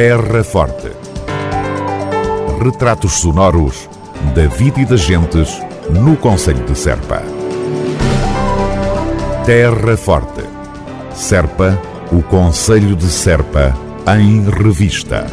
Terra Forte. Retratos sonoros da vida e das gentes no Conselho de Serpa. Terra Forte. Serpa, o Conselho de Serpa, em revista.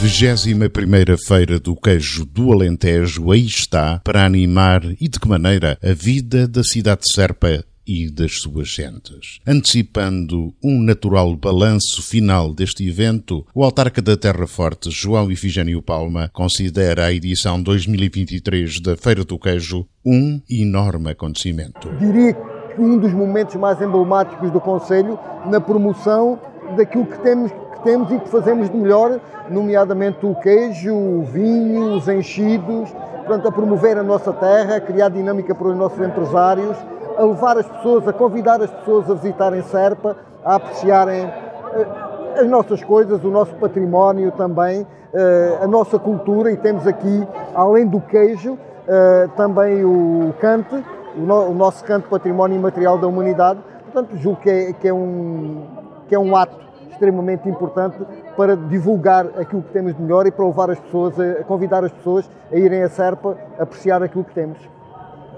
21 Feira do Queijo do Alentejo aí está para animar e de que maneira a vida da cidade de Serpa e das suas gentes. Antecipando um natural balanço final deste evento, o autarca da Terra Forte, João Ifigênio Palma, considera a edição 2023 da Feira do Queijo um enorme acontecimento. Diria que um dos momentos mais emblemáticos do Conselho na promoção daquilo que temos, temos e que fazemos de melhor, nomeadamente o queijo, o vinho, os enchidos, portanto, a promover a nossa terra, a criar dinâmica para os nossos empresários a levar as pessoas, a convidar as pessoas a visitarem Serpa, a apreciarem eh, as nossas coisas, o nosso património também, eh, a nossa cultura e temos aqui, além do queijo, eh, também o cante, o nosso canto património imaterial da humanidade. Portanto, julgo que é, que é, um, que é um ato extremamente importante para divulgar aquilo que temos de melhor e para levar as pessoas, a convidar as pessoas a irem a Serpa apreciar aquilo que temos.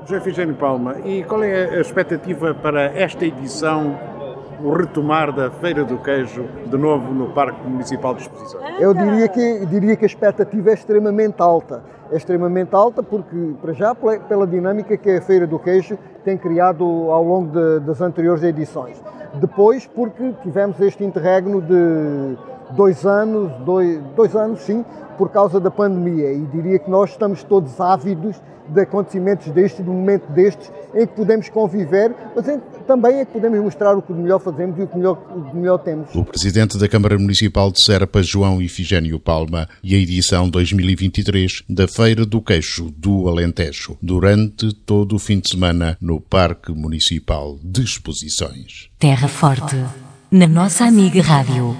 José Figênio Palma, e qual é a expectativa para esta edição, o retomar da Feira do Queijo, de novo no Parque Municipal de Exposições? Eu diria que, diria que a expectativa é extremamente alta. É extremamente alta porque, para já, pela dinâmica que a Feira do Queijo tem criado ao longo de, das anteriores edições. Depois, porque tivemos este interregno de dois anos, dois, dois anos sim, por causa da pandemia. E diria que nós estamos todos ávidos de acontecimentos destes, de um momento destes, em que podemos conviver, mas em, também é que podemos mostrar o que melhor fazemos e o que melhor, o que melhor temos. O Presidente da Câmara Municipal de Serpa, João Ifigênio Palma, e a edição 2023 da Feira do Queixo do Alentejo, durante todo o fim de semana no Parque Municipal de Exposições. Terra Forte na nossa amiga Rádio.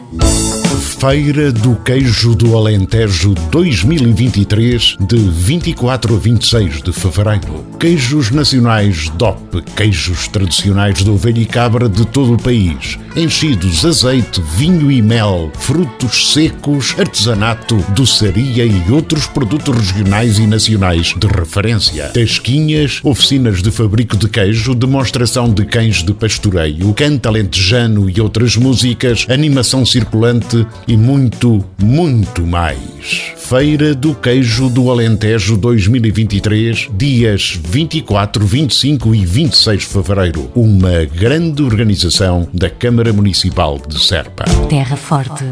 Feira do Queijo do Alentejo 2023, de 24 a 26 de fevereiro. Queijos nacionais DOP, queijos tradicionais de ovelha e cabra de todo o país. Enchidos, azeite, vinho e mel, frutos secos, artesanato, doçaria e outros produtos regionais e nacionais de referência. Tasquinhas, oficinas de fabrico de queijo, demonstração de cães de pastoreio, canta alentejano e outras músicas, animação circulante e muito, muito mais. Feira do Queijo do Alentejo 2023, dias 24, 25 e 26 de fevereiro. Uma grande organização da Câmara Municipal de Serpa. Terra Forte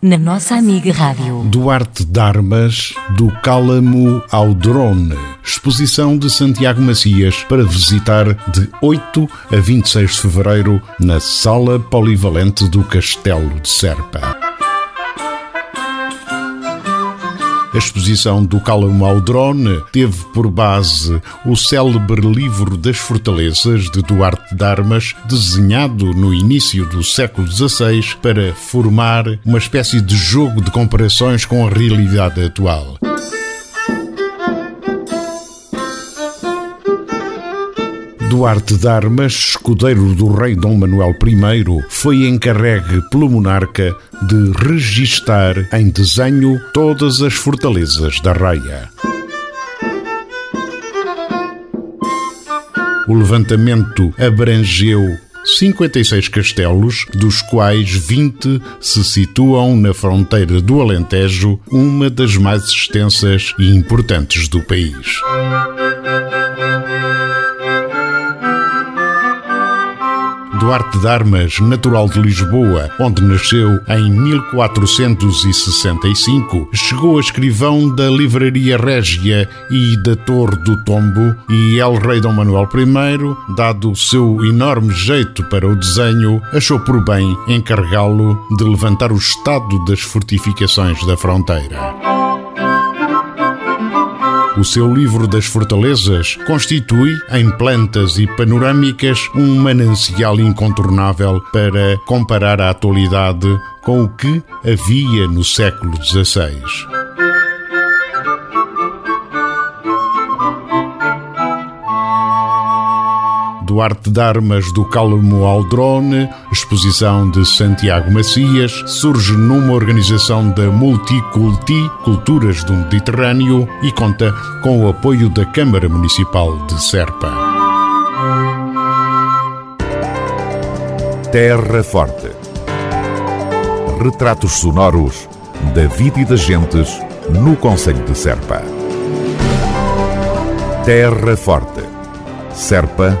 na nossa amiga Rádio. Duarte Darmas, do Cálamo ao Drone. Exposição de Santiago Macias para visitar de 8 a 26 de fevereiro na Sala Polivalente do Castelo de Serpa. A exposição do ao Drone teve por base o célebre livro das fortalezas de Duarte de Armas, desenhado no início do século XVI para formar uma espécie de jogo de comparações com a realidade atual. Duarte de Armas, escudeiro do rei Dom Manuel I, foi encarregue pelo monarca de registar em desenho todas as fortalezas da raia. O levantamento abrangeu 56 castelos, dos quais 20 se situam na fronteira do Alentejo, uma das mais extensas e importantes do país. Duarte de Armas, natural de Lisboa, onde nasceu em 1465, chegou a escrivão da Livraria Régia e da Torre do Tombo e El Rei Dom Manuel I, dado o seu enorme jeito para o desenho, achou por bem encarregá-lo de levantar o estado das fortificações da fronteira. O seu livro das fortalezas constitui, em plantas e panorâmicas, um manancial incontornável para comparar a atualidade com o que havia no século XVI. Arte de Armas do Calmo Aldrone, exposição de Santiago Macias, surge numa organização da Multiculti, Culturas do Mediterrâneo, e conta com o apoio da Câmara Municipal de Serpa. Terra Forte. Retratos sonoros da vida e das gentes no Conselho de Serpa. Terra Forte. Serpa,